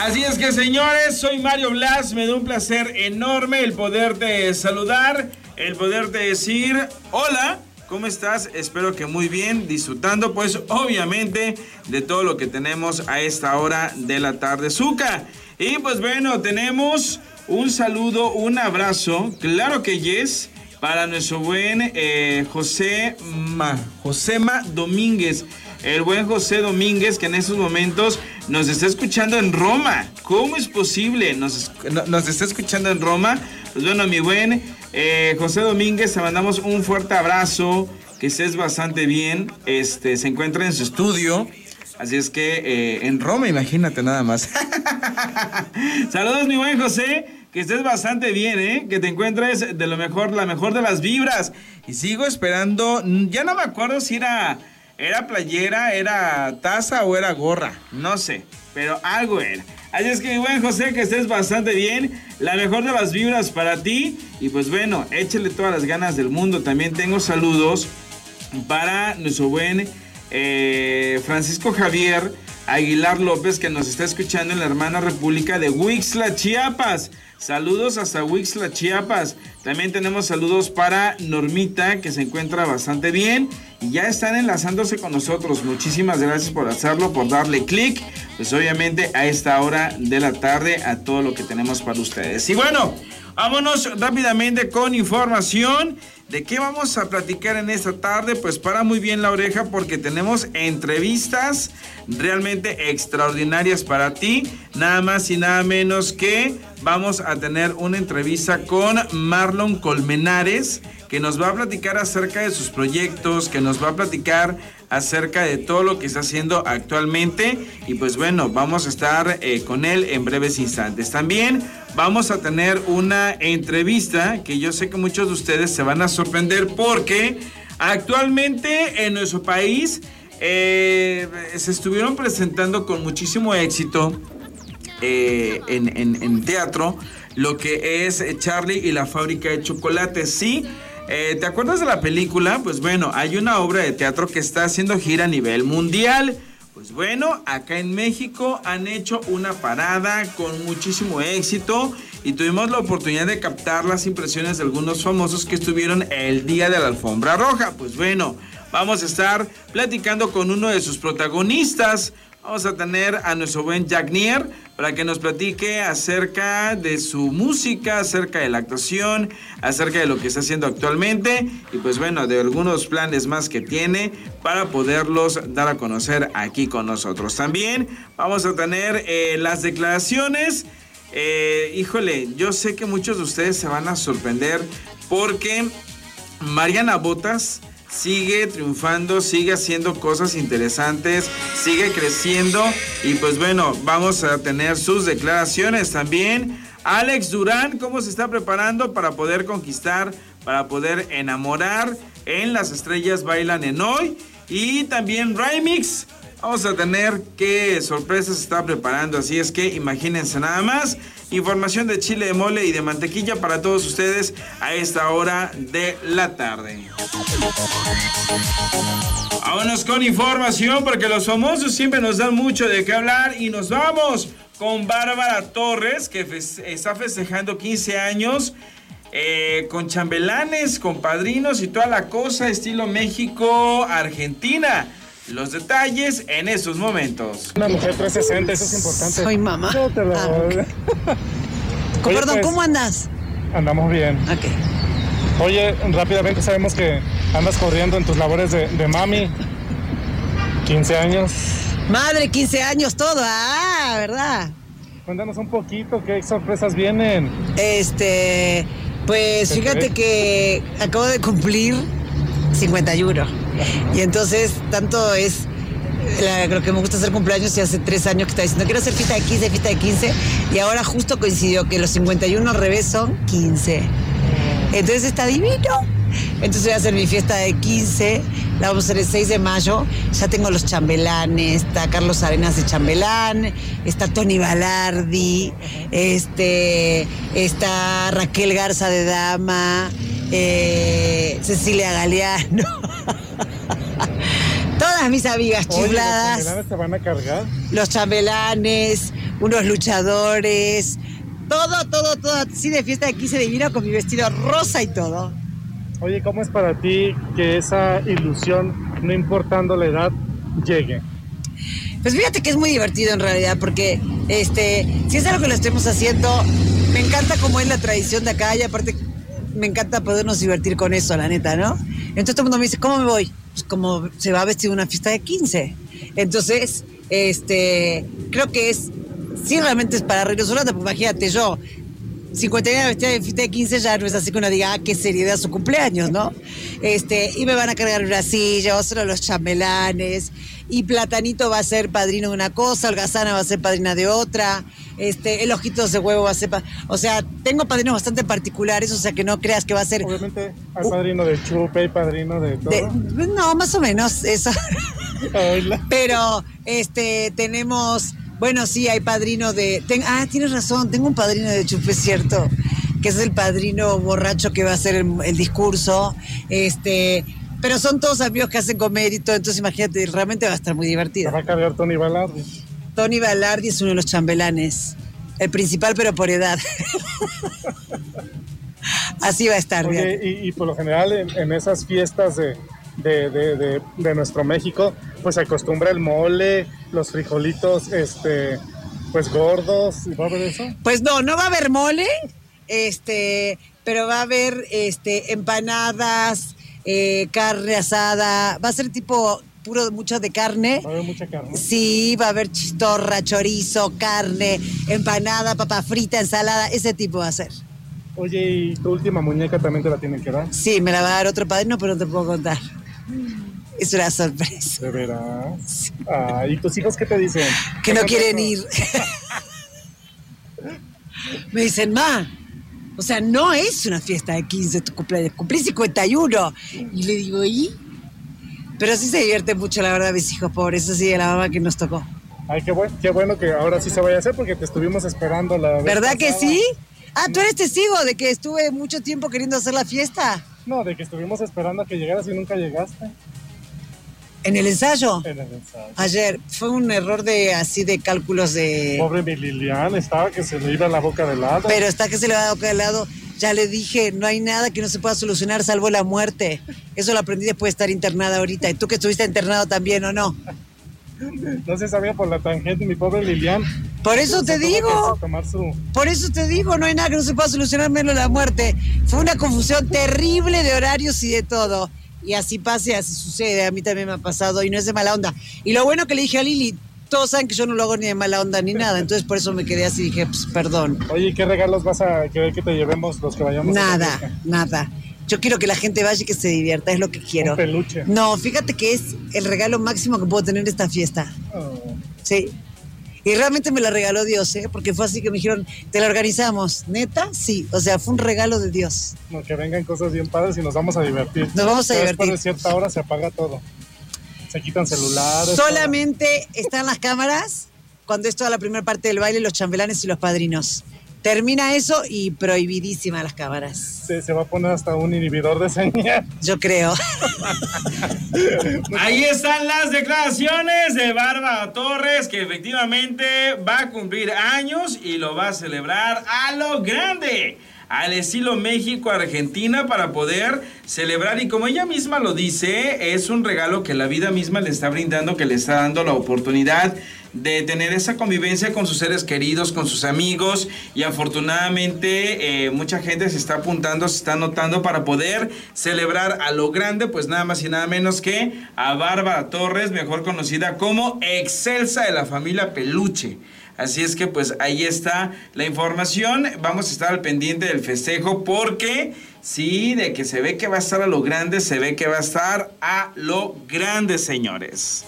Así es que señores, soy Mario Blas, me da un placer enorme el poderte saludar, el poderte decir hola. ¿Cómo estás? Espero que muy bien, disfrutando pues obviamente de todo lo que tenemos a esta hora de la tarde. Zuka. Y pues bueno, tenemos un saludo, un abrazo, claro que yes, para nuestro buen eh, José Ma, Josema Domínguez. El buen José Domínguez que en estos momentos nos está escuchando en Roma. ¿Cómo es posible? Nos, está escuchando en Roma. Pues bueno, mi buen eh, José Domínguez, te mandamos un fuerte abrazo. Que estés bastante bien. Este, se encuentra en su estudio. Así es que eh, en Roma, imagínate nada más. Saludos, mi buen José. Que estés bastante bien, ¿eh? Que te encuentres de lo mejor, la mejor de las vibras. Y sigo esperando. Ya no me acuerdo si era era playera, era taza o era gorra. No sé, pero algo era. Así es que mi buen José, que estés bastante bien. La mejor de las vibras para ti. Y pues bueno, échale todas las ganas del mundo. También tengo saludos para nuestro buen eh, Francisco Javier Aguilar López, que nos está escuchando en la hermana república de Huixla, Chiapas. Saludos hasta Huixla, Chiapas. También tenemos saludos para Normita, que se encuentra bastante bien y ya están enlazándose con nosotros. Muchísimas gracias por hacerlo, por darle clic, pues obviamente a esta hora de la tarde a todo lo que tenemos para ustedes. Y bueno, vámonos rápidamente con información. ¿De qué vamos a platicar en esta tarde? Pues para muy bien la oreja porque tenemos entrevistas realmente extraordinarias para ti. Nada más y nada menos que vamos a tener una entrevista con Marlon Colmenares que nos va a platicar acerca de sus proyectos, que nos va a platicar acerca de todo lo que está haciendo actualmente. Y pues bueno, vamos a estar eh, con él en breves instantes. También vamos a tener una entrevista que yo sé que muchos de ustedes se van a sorprender porque actualmente en nuestro país eh, se estuvieron presentando con muchísimo éxito eh, en, en teatro lo que es Charlie y la fábrica de chocolate. Sí, eh, ¿Te acuerdas de la película? Pues bueno, hay una obra de teatro que está haciendo gira a nivel mundial. Pues bueno, acá en México han hecho una parada con muchísimo éxito y tuvimos la oportunidad de captar las impresiones de algunos famosos que estuvieron el día de la alfombra roja. Pues bueno, vamos a estar platicando con uno de sus protagonistas. Vamos a tener a nuestro buen Jack Nier para que nos platique acerca de su música, acerca de la actuación, acerca de lo que está haciendo actualmente y pues bueno, de algunos planes más que tiene para poderlos dar a conocer aquí con nosotros. También vamos a tener eh, las declaraciones. Eh, híjole, yo sé que muchos de ustedes se van a sorprender porque Mariana Botas sigue triunfando, sigue haciendo cosas interesantes, sigue creciendo y pues bueno, vamos a tener sus declaraciones también. Alex Durán, ¿cómo se está preparando para poder conquistar, para poder enamorar en Las Estrellas Bailan en Hoy? Y también Remix. Vamos a tener qué sorpresas está preparando, así es que imagínense nada más. Información de chile de mole y de mantequilla para todos ustedes a esta hora de la tarde. Vámonos con información porque los famosos siempre nos dan mucho de qué hablar y nos vamos con Bárbara Torres que está festejando 15 años. Eh, con chambelanes, con padrinos y toda la cosa, estilo México-Argentina. Los detalles en esos momentos. Una mujer 360, eso es importante. Soy mamá. Ah, perdón, pues, ¿cómo andas? Andamos bien. Ok. Oye, rápidamente sabemos que andas corriendo en tus labores de, mami. 15 años. Madre, 15 años todo, ah, ¿verdad? Cuéntanos un poquito, ¿qué sorpresas vienen? Este, pues fíjate que acabo de cumplir 51. Y entonces, tanto es creo que me gusta hacer cumpleaños y hace tres años que está diciendo quiero hacer fiesta de 15, fiesta de 15 y ahora justo coincidió que los 51 al revés son 15. Entonces está divino. Entonces voy a hacer mi fiesta de 15, la vamos a hacer el 6 de mayo. Ya tengo los chambelanes, está Carlos Arenas de chambelán, está Tony Balardi, este, está Raquel Garza de dama, eh, Cecilia Galeano. Todas mis amigas chifladas. ¿Los chambelanes se van a cargar? Los chambelanes. unos luchadores, todo, todo, todo, así de fiesta de 15 divino con mi vestido rosa y todo. Oye, ¿cómo es para ti que esa ilusión, no importando la edad, llegue? Pues fíjate que es muy divertido en realidad, porque este, si es algo que lo estemos haciendo, me encanta como es la tradición de acá y aparte me encanta podernos divertir con eso, la neta, ¿no? Entonces todo el mundo me dice, ¿cómo me voy? Pues como se va a vestir una fiesta de 15. Entonces, este, creo que es, sí realmente es para rato, porque imagínate yo, 51 vestida de fiesta de 15 ya no es así que uno diga, ah, qué seriedad su cumpleaños, ¿no? Este, y me van a cargar una silla, otro los chambelanes, y Platanito va a ser padrino de una cosa, Holgazana va a ser padrina de otra, este, el ojitos de huevo va a ser, o sea, tengo padrinos bastante particulares, o sea que no creas que va a ser. Obviamente hay padrino de chupe, hay padrino de todo. no, más o menos eso. Pero, este, tenemos bueno, sí, hay padrino de. ah, tienes razón, tengo un padrino de chupe, cierto, que es el padrino borracho que va a hacer el, discurso. Este, pero son todos amigos que hacen comer y todo, entonces imagínate, realmente va a estar muy divertido. va a cargar Tony Balardi. Tony Balardi es uno de los chambelanes, el principal, pero por edad. Así va a estar. Oye, y, por lo general en esas fiestas de, de, de, de, nuestro México, pues se acostumbra el mole, los frijolitos, este, pues gordos. ¿Va a haber eso? Pues no, no va a haber mole, este, pero va a haber este, empanadas, eh, carne asada, va a ser tipo puro mucho de carne. Va a haber mucha carne. Sí, va a haber chistorra, chorizo, carne, empanada, papa frita, ensalada, ese tipo va a ser. Oye, ¿y tu última muñeca también te la tienen que dar? Sí, me la va a dar otro padrino, pero no te puedo contar. Es una sorpresa. ¿De veras? Ah, ¿Y tus hijos qué te dicen? Que no quieren ir. Me dicen, ma, o sea, no es una fiesta de 15 tu cumpleaños, cumplí 51. Y le digo, ¿y? Pero sí se divierte mucho, la verdad, mis hijos, por eso sí, de la mamá que nos tocó. Ay, qué bueno, qué bueno que ahora sí se vaya a hacer porque te estuvimos esperando la ¿Verdad que sí? Ah, tú eres testigo de que estuve mucho tiempo queriendo hacer la fiesta. No, de que estuvimos esperando a que llegaras y nunca llegaste. ¿En el ensayo? En el ensayo. Ayer. Fue un error de así de cálculos de. Pobre mi Lilian, estaba que se le iba la boca de lado. Pero está que se le va la boca de lado. Ya le dije, no hay nada que no se pueda solucionar salvo la muerte. Eso lo aprendí después de estar internada ahorita. ¿Y tú que estuviste internado también o no? No se sabía por la tangente, mi pobre Lilian. Por eso te digo. Por eso te digo, no hay nada que no se pueda solucionar menos la muerte. Fue una confusión terrible de horarios y de todo. Y así pasa y así sucede. A mí también me ha pasado y no es de mala onda. Y lo bueno que le dije a Lili, todos saben que yo no lo hago ni de mala onda ni nada. Entonces por eso me quedé así y dije, pues perdón. Oye, ¿qué regalos vas a querer que te llevemos los que vayamos? Nada, nada. Yo quiero que la gente vaya y que se divierta, es lo que quiero. Un peluche. No, fíjate que es el regalo máximo que puedo tener esta fiesta. Oh. Sí. Y realmente me la regaló Dios, ¿eh? Porque fue así que me dijeron, te la organizamos. ¿Neta? Sí. O sea, fue un regalo de Dios. No, que vengan cosas bien padres y nos vamos a divertir. Nos vamos a divertir. Después de cierta hora se apaga todo. Se quitan celulares. Solamente están las cámaras cuando es toda la primera parte del baile, los chambelanes y los padrinos. Termina eso y prohibidísima las cámaras. se va a poner hasta un inhibidor de señal. Yo creo. Ahí están las declaraciones de Bárbara Torres, que efectivamente va a cumplir años y lo va a celebrar a lo grande al estilo México-Argentina para poder celebrar y como ella misma lo dice, es un regalo que la vida misma le está brindando, que le está dando la oportunidad de tener esa convivencia con sus seres queridos, con sus amigos y afortunadamente eh, mucha gente se está apuntando, se está anotando para poder celebrar a lo grande, pues nada más y nada menos que a Bárbara Torres, mejor conocida como Excelsa de la familia Peluche. Así es que pues ahí está la información. Vamos a estar al pendiente del festejo porque sí, de que se ve que va a estar a lo grande, se ve que va a estar a lo grande, señores.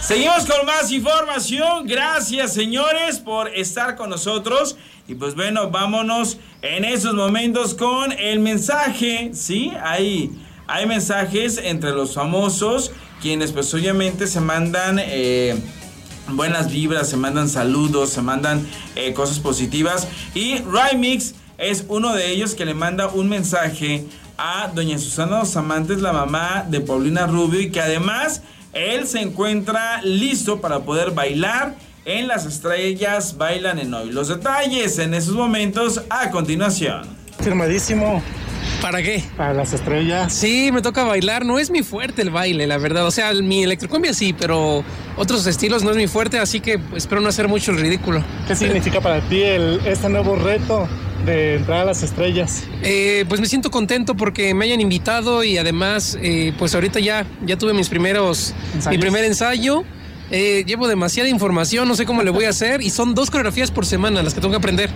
Seguimos con más información. Gracias, señores, por estar con nosotros. Y pues bueno, vámonos en esos momentos con el mensaje, ¿sí? Ahí hay mensajes entre los famosos, quienes pues obviamente se mandan... Eh, buenas vibras, se mandan saludos, se mandan eh, cosas positivas. Y Rymix es uno de ellos que le manda un mensaje a doña Susana Dos Amantes, la mamá de Paulina Rubio, y que además él se encuentra listo para poder bailar en Las Estrellas Bailan en Hoy. Los detalles en esos momentos a continuación. Firmadísimo. ¿Para qué? Para las estrellas. Sí, me toca bailar. No es mi fuerte el baile, la verdad. O sea, mi electrocumbia sí, pero otros estilos no es mi fuerte, así que espero no hacer mucho el ridículo. ¿Qué significa para ti el, este nuevo reto de entrar a las estrellas? Eh, pues me siento contento porque me hayan invitado y además, eh, pues ahorita ya, ya tuve mis primeros, mi primer ensayo. Eh, llevo demasiada información, no sé cómo le voy a hacer y son dos coreografías por semana las que tengo que aprender.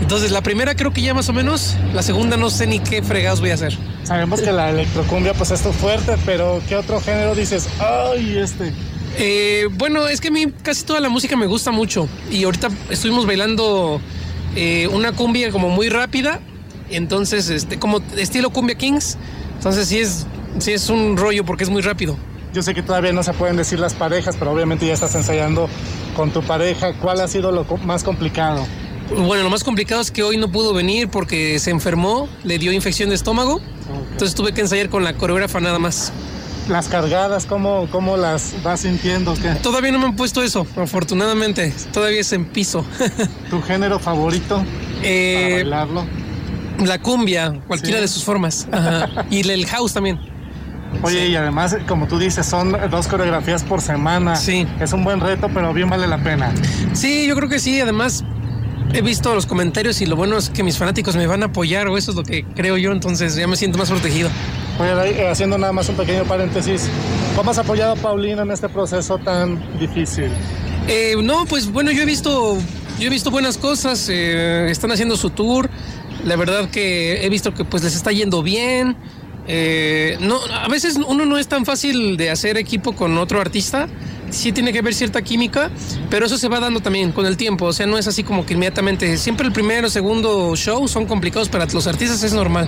Entonces la primera creo que ya más o menos, la segunda no sé ni qué fregados voy a hacer. Sabemos que la electrocumbia pues es tu fuerte, pero ¿qué otro género dices? Ay, este. Eh, bueno, es que a mí casi toda la música me gusta mucho y ahorita estuvimos bailando eh, una cumbia como muy rápida, entonces este como estilo cumbia kings, entonces sí es sí es un rollo porque es muy rápido. Yo sé que todavía no se pueden decir las parejas, pero obviamente ya estás ensayando con tu pareja. ¿Cuál ha sido lo más complicado? Bueno, lo más complicado es que hoy no pudo venir porque se enfermó, le dio infección de estómago, entonces tuve que ensayar con la coreógrafa nada más. Las cargadas, ¿cómo, cómo las vas sintiendo? Todavía no me han puesto eso, afortunadamente. Todavía es en piso. ¿Tu género favorito eh, para bailarlo? La cumbia, cualquiera de sus formas. Y el house también. Oye, y además, como tú dices, son dos coreografías por semana. Sí. Es un buen reto, pero bien vale la pena. Sí, yo creo que sí. Además, he visto los comentarios y lo bueno es que mis fanáticos me van a apoyar, o eso es lo que creo yo, entonces ya me siento más protegido. Oye, haciendo nada más un pequeño paréntesis, ¿cómo has apoyado a Paulina en este proceso tan difícil? Eh, no, pues bueno, yo he visto, yo he visto buenas cosas, eh, están haciendo su tour, la verdad que he visto que pues les está yendo bien. Eh, no, a veces uno no es tan fácil de hacer equipo con otro artista. Sí tiene que haber cierta química, pero eso se va dando también con el tiempo. O sea, no es así como que inmediatamente. Siempre el primero o segundo show son complicados para los artistas, es normal.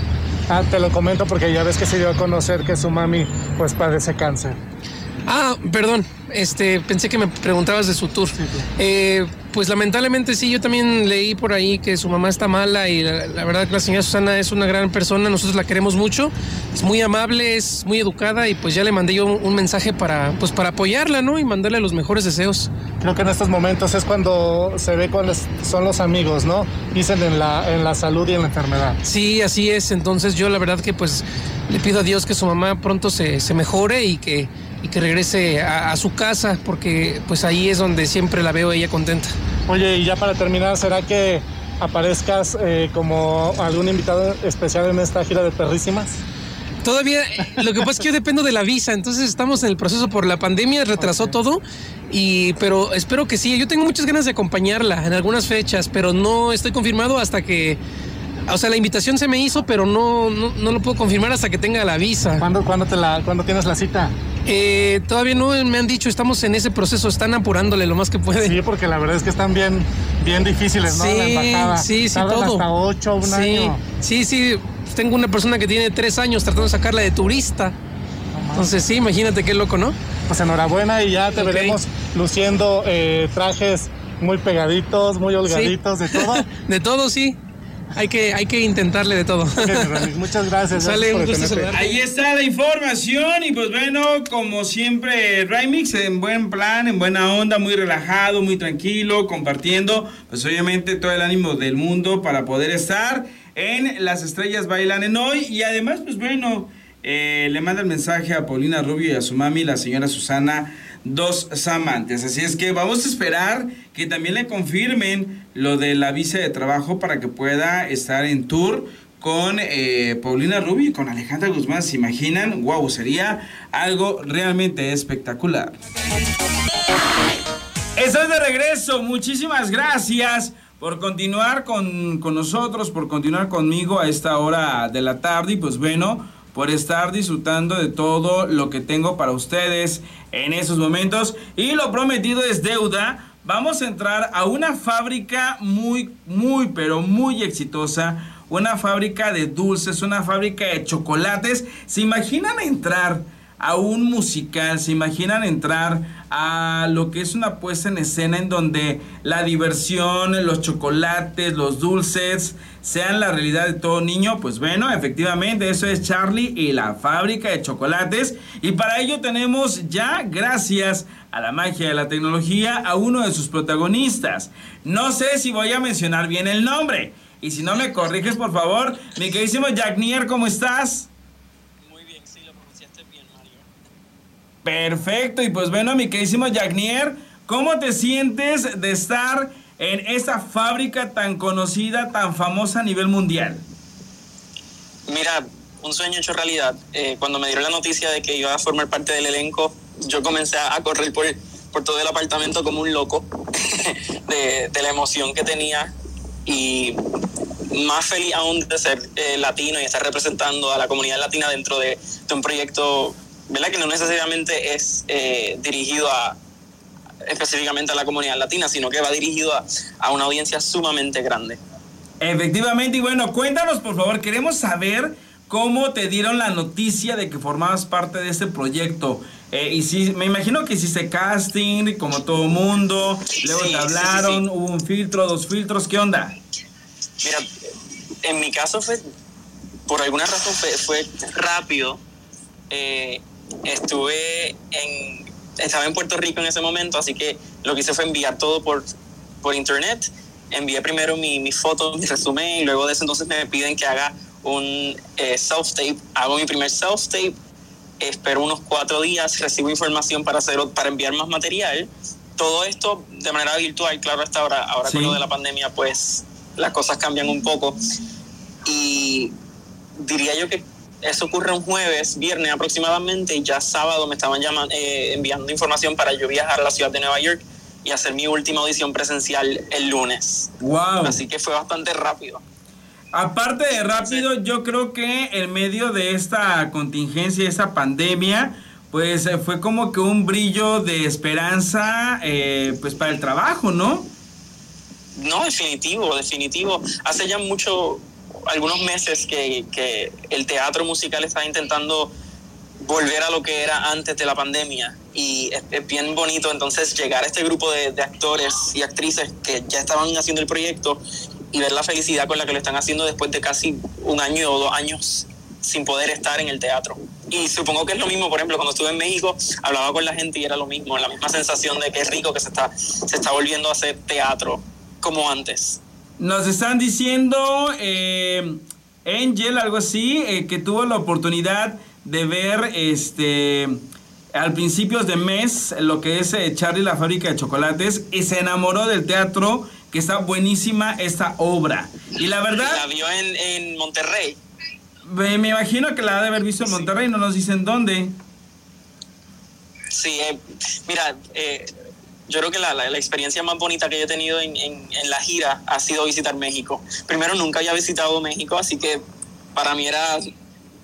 Ah, te lo comento porque ya ves que se dio a conocer que su mami pues padece cáncer. Ah, perdón, este, pensé que me preguntabas de su tour. Eh, pues lamentablemente sí, yo también leí por ahí que su mamá está mala y la, verdad que la señora Susana es una gran persona, nosotros la queremos mucho, es muy amable, es muy educada y pues ya le mandé yo un, mensaje para, pues para apoyarla, ¿no? Y mandarle los mejores deseos. Creo que en estos momentos es cuando se ve cuáles son los amigos, ¿no? Dicen en la, en la salud y en la enfermedad. Sí, así es, entonces yo la verdad que pues le pido a Dios que su mamá pronto se, se mejore y que y que regrese a, su casa porque pues ahí es donde siempre la veo ella contenta. Oye, y ya para terminar, ¿será que aparezcas eh, como algún invitado especial en esta gira de perrísimas? Todavía, lo que pasa es que yo dependo de la visa, entonces estamos en el proceso por la pandemia, retrasó todo, y pero espero que sí. Yo tengo muchas ganas de acompañarla en algunas fechas, pero no estoy confirmado hasta que o sea, la invitación se me hizo, pero no, no, lo puedo confirmar hasta que tenga la visa. ¿Cuándo, cuándo, te la, ¿cuándo tienes la cita? Eh, todavía no me han dicho, estamos en ese proceso, están apurándole lo más que pueden. Sí, porque la verdad es que están bien, bien difíciles, ¿no? Sí, sí, sí, todo. hasta ocho, un sí, año. Sí, sí, tengo una persona que tiene tres años tratando de sacarla de turista. Entonces sí, imagínate qué loco, ¿no? Pues enhorabuena y ya te veremos luciendo eh, trajes muy pegaditos, muy holgaditos, de todo. de todo, sí hay que, hay que intentarle de todo. Muchas gracias. Ahí está la información y pues bueno, como siempre, Remix en buen plan, en buena onda, muy relajado, muy tranquilo, compartiendo pues obviamente todo el ánimo del mundo para poder estar en Las Estrellas Bailan en hoy y además pues bueno, eh, le manda el mensaje a Paulina Rubio y a su mami, la señora Susana dos amantes. Así es que vamos a esperar que también le confirmen lo de la visa de trabajo para que pueda estar en tour con eh, Paulina Rubio y con Alejandra Guzmán. ¿Se imaginan? ¡Wow! Sería algo realmente espectacular. Estás de regreso. Muchísimas gracias por continuar con, con nosotros, por continuar conmigo a esta hora de la tarde. Y pues bueno por estar disfrutando de todo lo que tengo para ustedes en esos momentos. Y lo prometido es deuda. Vamos a entrar a una fábrica muy, muy, pero muy exitosa. Una fábrica de dulces, una fábrica de chocolates. ¿Se imaginan entrar a un musical? ¿Se imaginan entrar a lo que es una puesta en escena en donde la diversión, los chocolates, los dulces sean la realidad de todo niño? Pues bueno, efectivamente, eso es Charlie y la fábrica de chocolates. Y para ello tenemos ya, gracias a la magia de la tecnología, a uno de sus protagonistas. No sé si voy a mencionar bien el nombre. Y si no me corriges, por favor, mi queridísimo Jack Nier, ¿cómo estás? Perfecto, y pues bueno, mi queridísimo Jagnier, ¿cómo te sientes de estar en esta fábrica tan conocida, tan famosa a nivel mundial? Mira, un sueño hecho realidad. Eh, cuando me dieron la noticia de que iba a formar parte del elenco, yo comencé a correr por, por todo el apartamento como un loco de, la emoción que tenía y más feliz aún de ser eh, latino y estar representando a la comunidad latina dentro de un proyecto ¿verdad? Que no necesariamente es eh, dirigido a específicamente a la comunidad latina, sino que va dirigido a, una audiencia sumamente grande. Efectivamente, y bueno, cuéntanos por favor, queremos saber cómo te dieron la noticia de que formabas parte de este proyecto. Eh, y si, me imagino que hiciste casting, como todo mundo, luego te hablaron, hubo un filtro, dos filtros, ¿qué onda? Mira, en mi caso fue, por alguna razón fue, fue rápido. Eh, estuve en, estaba en Puerto Rico en ese momento, así que lo que hice fue enviar todo por, por internet. Envié primero mi, mi foto, mi resumen, y luego de eso entonces me piden que haga un eh, self-tape. Hago mi primer self-tape, espero unos cuatro días, recibo información para, hacer, para enviar más material. Todo esto de manera virtual, claro, hasta ahora, ahora con lo de la pandemia, pues las cosas cambian un poco. Y diría yo que eso ocurre un jueves, viernes aproximadamente, y ya sábado me estaban llamando, eh, enviando información para yo viajar a la ciudad de Nueva York y hacer mi última audición presencial el lunes. Wow. Así que fue bastante rápido. Aparte de rápido, yo creo que en medio de esta contingencia, esta pandemia, pues eh, fue como que un brillo de esperanza eh, pues para el trabajo, ¿no? No, definitivo, definitivo. Hace ya mucho, algunos meses que, que el teatro musical está intentando volver a lo que era antes de la pandemia y es, bien bonito entonces llegar a este grupo de, de, actores y actrices que ya estaban haciendo el proyecto y ver la felicidad con la que lo están haciendo después de casi un año o dos años sin poder estar en el teatro. Y supongo que es lo mismo, por ejemplo, cuando estuve en México, hablaba con la gente y era lo mismo, la misma sensación de que es rico que se está, se está volviendo a hacer teatro como antes. Nos están diciendo eh, Angel, algo así, eh, que tuvo la oportunidad de ver este al principios de mes lo que es eh, Charlie la fábrica de chocolates y se enamoró del teatro, que está buenísima esta obra. Y la verdad... La vio en, Monterrey. Me, imagino que la ha de haber visto en Monterrey, no nos dicen dónde. Sí, mira, eh, yo creo que la, la, experiencia más bonita que yo he tenido en, en, la gira ha sido visitar México. Primero, nunca había visitado México, así que para mí era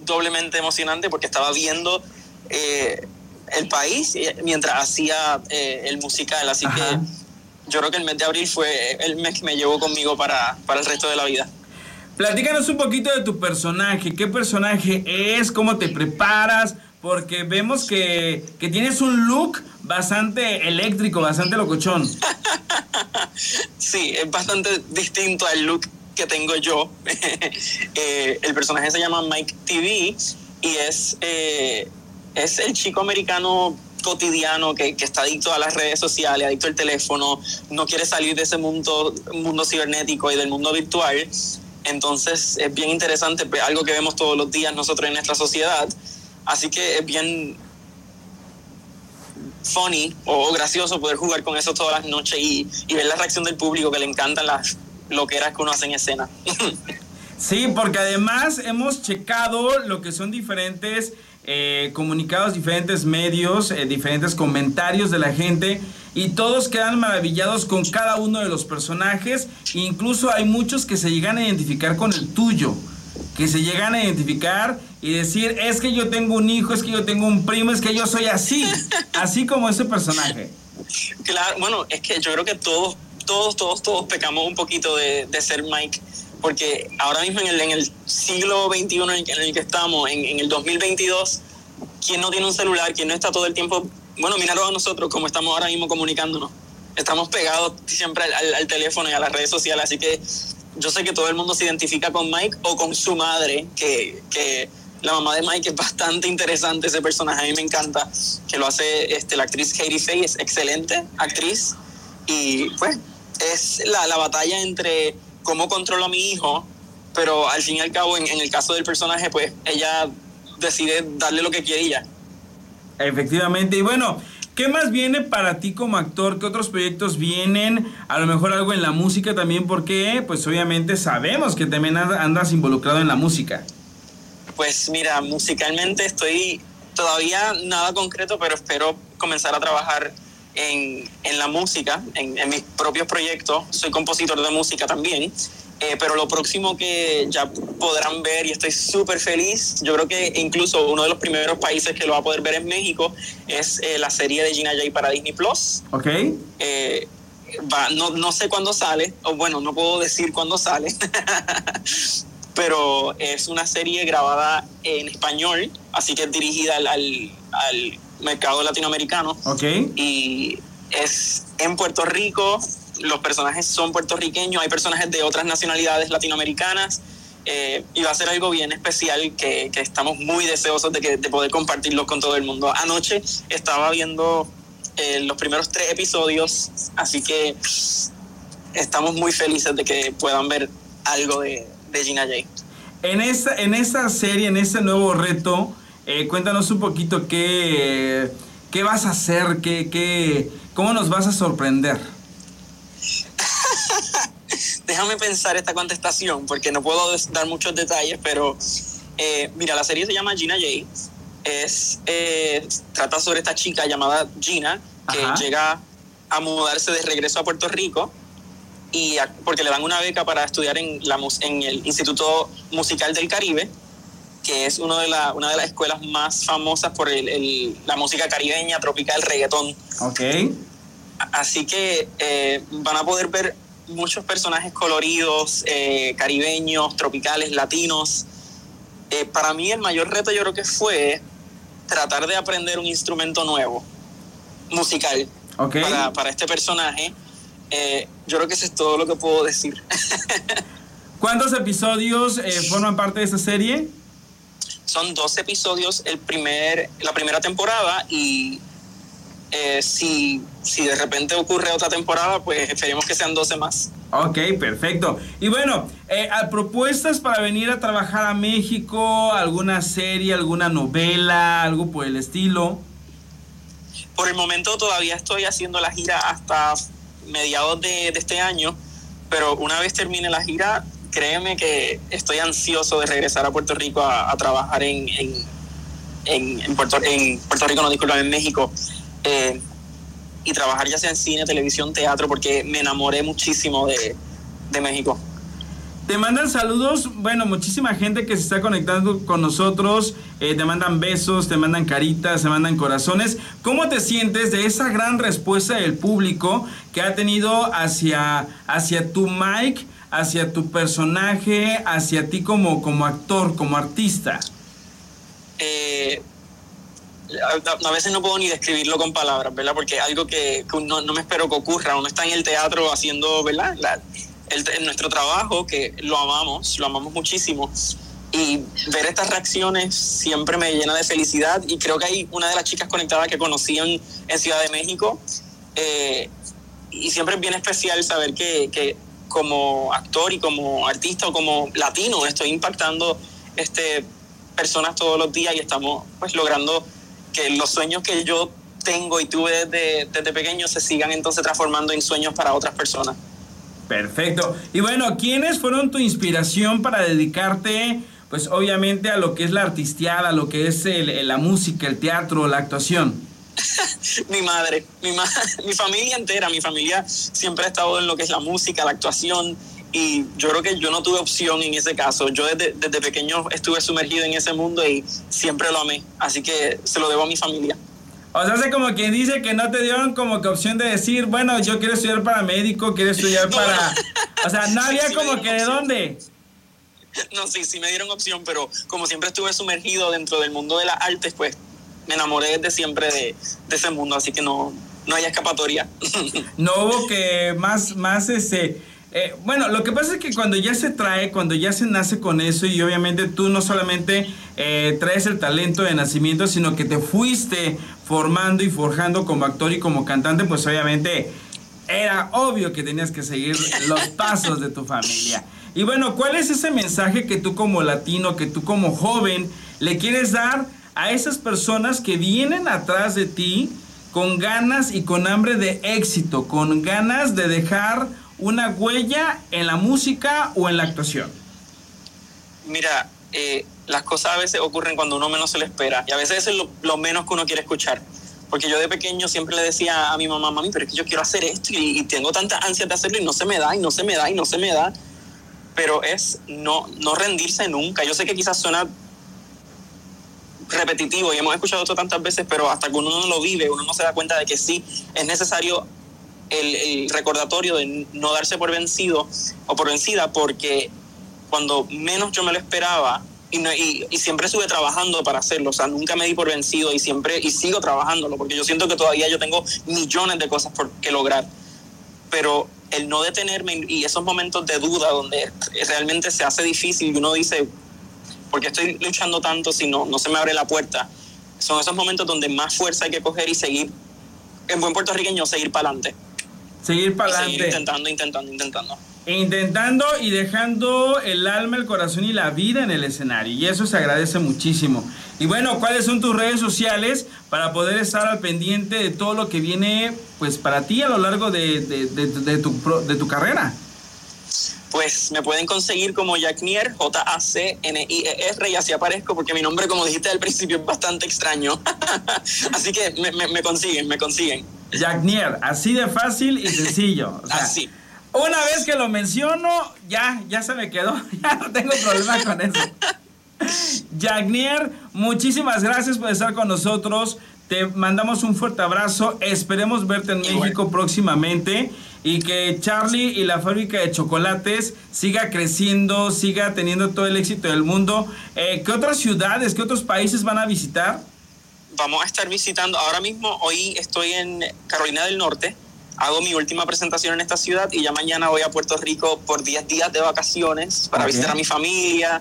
doblemente emocionante porque estaba viendo eh, el país mientras hacía eh, el musical. Así que yo creo que el mes de abril fue el mes que me llevó conmigo para, para el resto de la vida. Platícanos un poquito de tu personaje. ¿Qué personaje es? ¿Cómo te preparas? Porque vemos que, que tienes un look bastante eléctrico, bastante locochón. sí, es bastante distinto al look que tengo yo. Eh, el personaje se llama Mike TV y es, eh, es el chico americano cotidiano que, está adicto a las redes sociales, adicto al teléfono, no quiere salir de ese mundo, mundo cibernético y del mundo virtual. Entonces es bien interesante, pues, algo que vemos todos los días nosotros en nuestra sociedad. Así que es bien funny o gracioso poder jugar con eso todas las noches y, ver la reacción del público que le encantan las loqueras que uno hace en escena. Sí, porque además hemos checado lo que son diferentes eh, comunicados, diferentes medios, eh, diferentes comentarios de la gente y todos quedan maravillados con cada uno de los personajes. Incluso hay muchos que se llegan a identificar con el tuyo, que se llegan a identificar y decir, es que yo tengo un hijo, es que yo tengo un primo, es que yo soy así, así como ese personaje. Claro, bueno, es que yo creo que todos, todos, todos, todos pecamos un poquito de, ser Mike, porque ahora mismo en el, en el siglo XXI en el, que estamos, en, el 2022, ¿quién no tiene un celular? ¿Quién no está todo el tiempo? Bueno, míralo a nosotros como estamos ahora mismo comunicándonos. Estamos pegados siempre al, teléfono y a las redes sociales, así que yo sé que todo el mundo se identifica con Mike o con su madre, que, que la mamá de Mike es bastante interesante ese personaje, a mí me encanta, que lo hace este, la actriz Katie Faye, es excelente actriz, y pues es la, la batalla entre cómo controlo a mi hijo, pero al fin y al cabo, en, en, el caso del personaje, pues ella decide darle lo que quiere y ya. Efectivamente, y bueno, ¿qué más viene para ti como actor? ¿Qué otros proyectos vienen? A lo mejor algo en la música también, porque pues obviamente sabemos que también andas involucrado en la música. Pues mira, musicalmente estoy todavía nada concreto, pero espero comenzar a trabajar en, en la música, en, en, mis propios proyectos. Soy compositor de música también. Eh, pero lo próximo que ya podrán ver, y estoy súper feliz, yo creo que incluso uno de los primeros países que lo va a poder ver es México, es eh, la serie de Gina Jay para Disney Plus. Ok. Eh, va, no, no sé cuándo sale, o bueno, no puedo decir cuándo sale, pero es una serie grabada en español, así que es dirigida al, al, al mercado latinoamericano. Ok. Y es en Puerto Rico, los personajes son puertorriqueños, hay personajes de otras nacionalidades latinoamericanas. Eh, y va a ser algo bien especial que, estamos muy deseosos de, que, de poder compartirlo con todo el mundo. Anoche estaba viendo eh, los primeros tres episodios, así que estamos muy felices de que puedan ver algo de, de Gina Jay. En esa, en esa serie, en ese nuevo reto, eh, cuéntanos un poquito qué, qué vas a hacer, qué, qué, cómo nos vas a sorprender. Déjame pensar esta contestación porque no puedo dar muchos detalles, pero eh, mira, la serie se llama Gina Jay. Es, eh, trata sobre esta chica llamada Gina que Ajá. llega a mudarse de regreso a Puerto Rico y a- porque le dan una beca para estudiar en, la, en el Instituto Musical del Caribe, que es uno de la, una de las escuelas más famosas por el- el- la música caribeña, tropical, reggaetón. Ok. Así que eh, van a poder ver muchos personajes coloridos, eh, caribeños, tropicales, latinos. Eh, para mí el mayor reto yo creo que fue tratar de aprender un instrumento nuevo, musical, Ok. para, para este personaje. Eh, yo creo que eso es todo lo que puedo decir. ¿Cuántos episodios forman parte de esta serie? Son dos episodios el primer, la primera temporada y eh, si, si de repente ocurre otra temporada, pues esperemos que sean 12 más. Ok, perfecto. Y bueno, eh, ¿a propuestas para venir a trabajar a México, alguna serie, alguna novela, algo por el estilo. Por el momento todavía estoy haciendo la gira hasta mediados de, de este año, pero una vez termine la gira, créeme que estoy ansioso de regresar a Puerto Rico a, a trabajar en, en, en, en Puerto, en Puerto Rico, no disculpa, en México, eh, y trabajar ya sea en cine, televisión, teatro, porque me enamoré muchísimo de, de México. Te mandan saludos, bueno, muchísima gente que se está conectando con nosotros, eh, te mandan besos, te mandan caritas, te mandan corazones. ¿Cómo te sientes de esa gran respuesta del público que ha tenido hacia, hacia tu Mike, hacia tu personaje, hacia ti como, como actor, como artista? eh, a, a veces no puedo ni describirlo con palabras, ¿verdad? Porque es algo que, que no, no me espero que ocurra. Uno está en el teatro haciendo, ¿verdad? La- el- nuestro trabajo, que lo amamos, lo amamos muchísimo. Y ver estas reacciones siempre me llena de felicidad. Y creo que hay una de las chicas conectadas que conocí en, en Ciudad de México. eh, y siempre es bien especial saber que, que como actor y como artista o como latino estoy impactando este, personas todos los días y estamos pues logrando que los sueños que yo tengo y tuve desde, desde pequeño se sigan entonces transformando en sueños para otras personas. Perfecto. Y bueno, ¿quiénes fueron tu inspiración para dedicarte, pues obviamente a lo que es la artisteada, a lo que es el- la música, el teatro, la actuación? mi madre, mi, ma mi familia entera, mi familia siempre ha estado en lo que es la música, la actuación y yo creo que yo no tuve opción en ese caso. Yo desde, desde pequeño estuve sumergido en ese mundo y siempre lo amé, así que se lo debo a mi familia. O sea, hace como quien dice que no te dieron como que opción de decir, bueno, yo quiero estudiar para médico, quiero estudiar para... O sea, no había sí como que de dónde. No, sí, sí me dieron opción, pero como siempre estuve sumergido dentro del mundo de las artes, pues me enamoré desde siempre de, de ese mundo, así que no, no hay escapatoria. no hubo que más, más ese... Eh, bueno, lo que pasa es que cuando ya se trae, cuando ya se nace con eso y obviamente tú no solamente eh, traes el talento de nacimiento, sino que te fuiste formando y forjando como actor y como cantante, pues obviamente era obvio que tenías que seguir los pasos de tu familia. Y bueno, ¿cuál es ese mensaje que tú como latino, que tú como joven le quieres dar a esas personas que vienen atrás de ti con ganas y con hambre de éxito, con ganas de dejar una huella en la música o en la actuación? Mira, eh, las cosas a veces ocurren cuando uno menos se le espera y a veces es lo, menos que uno quiere escuchar. Porque yo de pequeño siempre le decía a mi mamá, mami, pero es que yo quiero hacer esto y, tengo tanta ansia de hacerlo y no se me da y no se me da y no se me da. Pero es no, no rendirse nunca. Yo sé que quizás suena repetitivo y hemos escuchado esto tantas veces, pero hasta que uno no lo vive, uno no se da cuenta de que sí es necesario el, recordatorio de no darse por vencido o por vencida, porque cuando menos yo me lo esperaba, y, y, siempre estuve trabajando para hacerlo, o sea, nunca me di por vencido y siempre, y sigo trabajándolo, porque yo siento que todavía yo tengo millones de cosas por que lograr, pero el no detenerme y esos momentos de duda donde realmente se hace difícil y uno dice, ¿por qué estoy luchando tanto si no, no se me abre la puerta? Son esos momentos donde más fuerza hay que coger y seguir, en buen puertorriqueño, seguir para adelante. Seguir para adelante. intentando, intentando, intentando. Intentando y dejando el alma, el corazón y la vida en el escenario. Y eso se agradece muchísimo. Y bueno, ¿cuáles son tus redes sociales para poder estar al pendiente de todo lo que viene pues para ti a lo largo de, de, tu, de tu carrera? Pues me pueden conseguir como Jacknier, J-A-C-N-I-E-R, y así aparezco porque mi nombre, como dijiste al principio, es bastante extraño. así que me, me consiguen, me consiguen. Jagnier, así de fácil y sencillo. así. Una vez que lo menciono, ya, ya se me quedó. Ya no tengo problema con eso. Jagnier, muchísimas gracias por estar con nosotros. Te mandamos un fuerte abrazo. Esperemos verte en México próximamente y que Charlie y la fábrica de chocolates siga creciendo, siga teniendo todo el éxito del mundo. Eh, ¿Qué otras ciudades, qué otros países van a visitar? Vamos a estar visitando, ahora mismo, hoy estoy en Carolina del Norte, hago mi última presentación en esta ciudad y ya mañana voy a Puerto Rico por 10 días de vacaciones para visitar a mi familia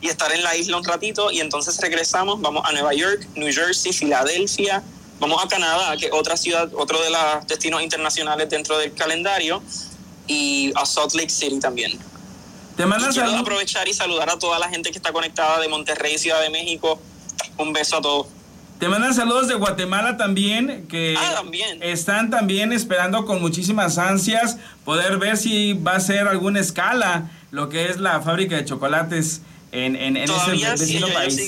y estar en la isla un ratito. Y entonces regresamos, vamos a Nueva York, New Jersey, Filadelfia, vamos a Canadá, que otra ciudad, otro de los destinos internacionales dentro del calendario. Y a Salt Lake City también. Te mandas quiero aprovechar y saludar a toda la gente que está conectada de Monterrey, Ciudad de México. Un beso a todos. Te mandan saludos de Guatemala también, que ah, están también esperando con muchísimas ansias poder ver si va a ser alguna escala lo que es la fábrica de chocolates en, en, ese vecino país.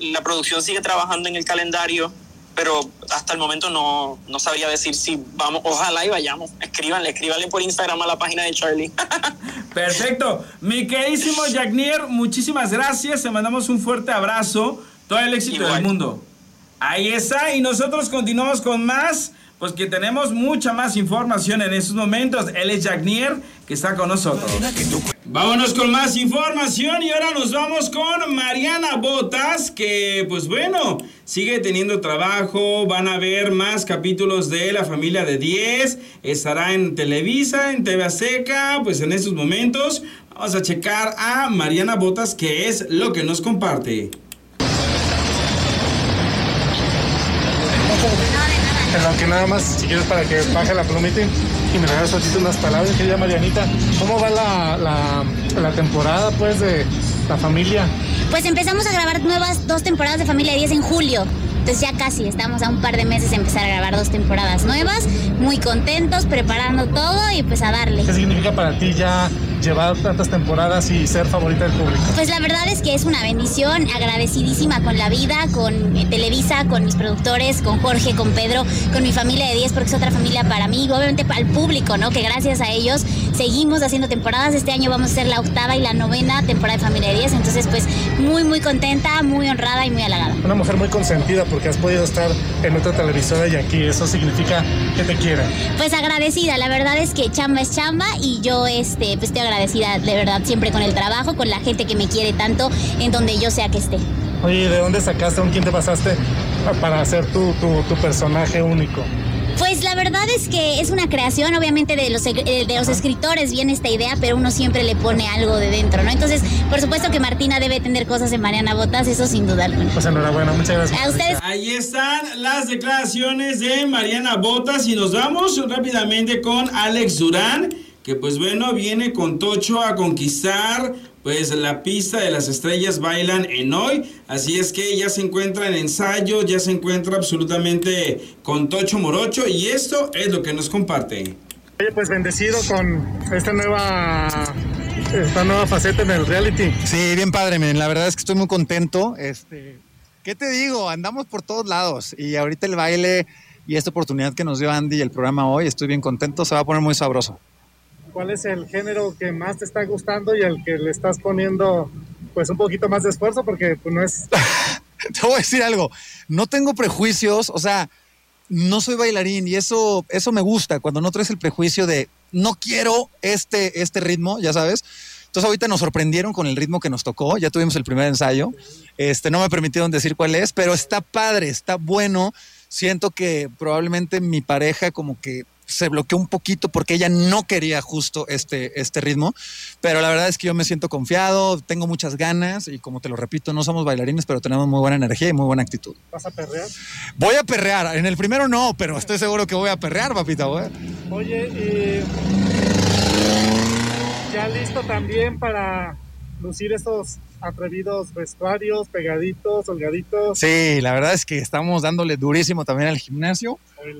la producción sigue trabajando en el calendario, pero hasta el momento no, no sabría decir si vamos, ojalá y vayamos. Escríbanle, escríbanle por Instagram a la página de Charlie. Perfecto. Mi queridísimo Jagnier, muchísimas gracias. Te mandamos un fuerte abrazo. Todo el éxito del mundo. Ahí está, y nosotros continuamos con más, pues que tenemos mucha más información en estos momentos. Él es Jack que está con nosotros. Vámonos con más información y ahora nos vamos con Mariana Botas, que pues bueno, sigue teniendo trabajo, van a ver más capítulos de La Familia de 10, estará en Televisa, en TV Seca, pues en estos momentos vamos a checar a Mariana Botas, que es lo que nos comparte. En lo que nada más, si quieres, para que baje la plumita y me regalas unas palabras, querida Marianita. ¿Cómo va la, la, la, temporada, pues, de la familia? Pues empezamos a grabar nuevas dos temporadas de Familia 10 en julio. Entonces ya casi, estamos a un par de meses de empezar a grabar dos temporadas nuevas, muy contentos, preparando todo y pues a darle. ¿Qué significa para ti ya llevar tantas temporadas y ser favorita del público? Pues la verdad es que es una bendición, agradecidísima con la vida, con eh, Televisa, con mis productores, con Jorge, con Pedro, con mi familia de 10, porque es otra familia para mí, y obviamente para el público, ¿no? Que gracias a ellos seguimos haciendo temporadas. Este año vamos a ser la octava y la novena temporada de Familia de 10, entonces pues muy, muy contenta, muy honrada y muy halagada. Una mujer muy consentida porque has podido estar en otra televisora y aquí, eso significa que te quieren. Pues agradecida, la verdad es que chamba es chamba y yo este, pues estoy agradecida de verdad siempre con el trabajo, con la gente que me quiere tanto en donde yo sea que esté. Oye, ¿de dónde sacaste, con quién te pasaste para hacer tu, tu, tu personaje único? Pues la verdad es que es una creación, obviamente, de los, eh, de los escritores viene esta idea, pero uno siempre le pone algo de dentro, ¿no? Entonces, por supuesto que Martina debe tener cosas en Mariana Botas, eso sin duda alguna. Pues enhorabuena, muchas gracias. A ustedes. Ahí están las declaraciones de Mariana Botas y nos vamos rápidamente con Alex Durán, que pues bueno, viene con Tocho a conquistar pues la pista de las estrellas bailan en hoy, así es que ya se encuentra en ensayo, ya se encuentra absolutamente con Tocho Morocho y esto es lo que nos comparte. Oye, pues bendecido con esta nueva esta nueva faceta en el reality. Sí, bien padre, la verdad es que estoy muy contento. Este, ¿qué te digo? Andamos por todos lados y ahorita el baile y esta oportunidad que nos dio Andy y el programa hoy, estoy bien contento, se va a poner muy sabroso. ¿Cuál es el género que más te está gustando y al que le estás poniendo pues un poquito más de esfuerzo porque pues, no es... te voy a decir algo, no tengo prejuicios, o sea, no soy bailarín y eso, eso me gusta, cuando no traes el prejuicio de no quiero este, este ritmo, ya sabes. Entonces ahorita nos sorprendieron con el ritmo que nos tocó, ya tuvimos el primer ensayo, este, no me permitieron decir cuál es, pero está padre, está bueno. Siento que probablemente mi pareja como que se bloqueó un poquito porque ella no quería justo este, este ritmo, pero la verdad es que yo me siento confiado, tengo muchas ganas y como te lo repito, no somos bailarines, pero tenemos muy buena energía y muy buena actitud. ¿Vas a perrear? Voy a perrear, en el primero no, pero estoy seguro que voy a perrear, papita. Oye, y ya listo también para lucir estos atrevidos vestuarios, pegaditos, holgaditos. Sí, la verdad es que estamos dándole durísimo también al gimnasio,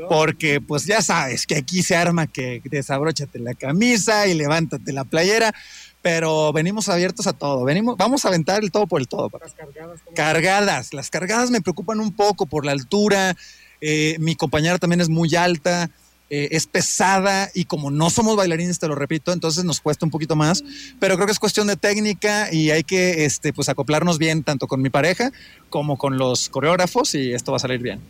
porque pues ya sabes que aquí se arma que desabróchate la camisa y levántate la playera, pero venimos abiertos a todo, venimos, vamos a aventar el todo por el todo. Las cargadas. Cargadas, las cargadas me preocupan un poco por la altura, eh, mi compañera también es muy alta, eh, es pesada y como no somos bailarines, te lo repito, entonces nos cuesta un poquito más, pero creo que es cuestión de técnica y hay que este, pues, acoplarnos bien tanto con mi pareja como con los coreógrafos y esto va a salir bien.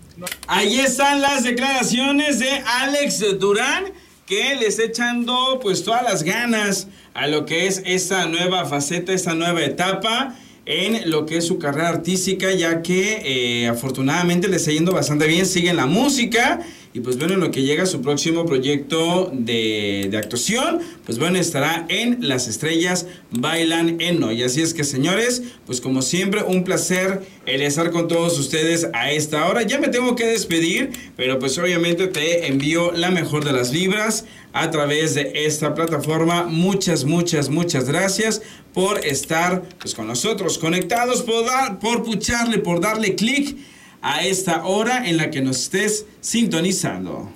Ahí están las declaraciones de Alex Durán que le está echando pues todas las ganas a lo que es esta nueva faceta, esta nueva etapa en lo que es su carrera artística, ya que eh, afortunadamente le está yendo bastante bien, sigue en la música y pues bueno, en lo que llega su próximo proyecto de, de, actuación, pues bueno, estará en Las Estrellas Bailan en Hoy. Así es que señores, pues como siempre, un placer el estar con todos ustedes a esta hora. Ya me tengo que despedir, pero pues obviamente te envío la mejor de las vibras a través de esta plataforma. Muchas, muchas, muchas gracias por estar pues, con nosotros conectados, por, dar, por pucharle, por darle clic a esta hora en la que nos estés sintonizando.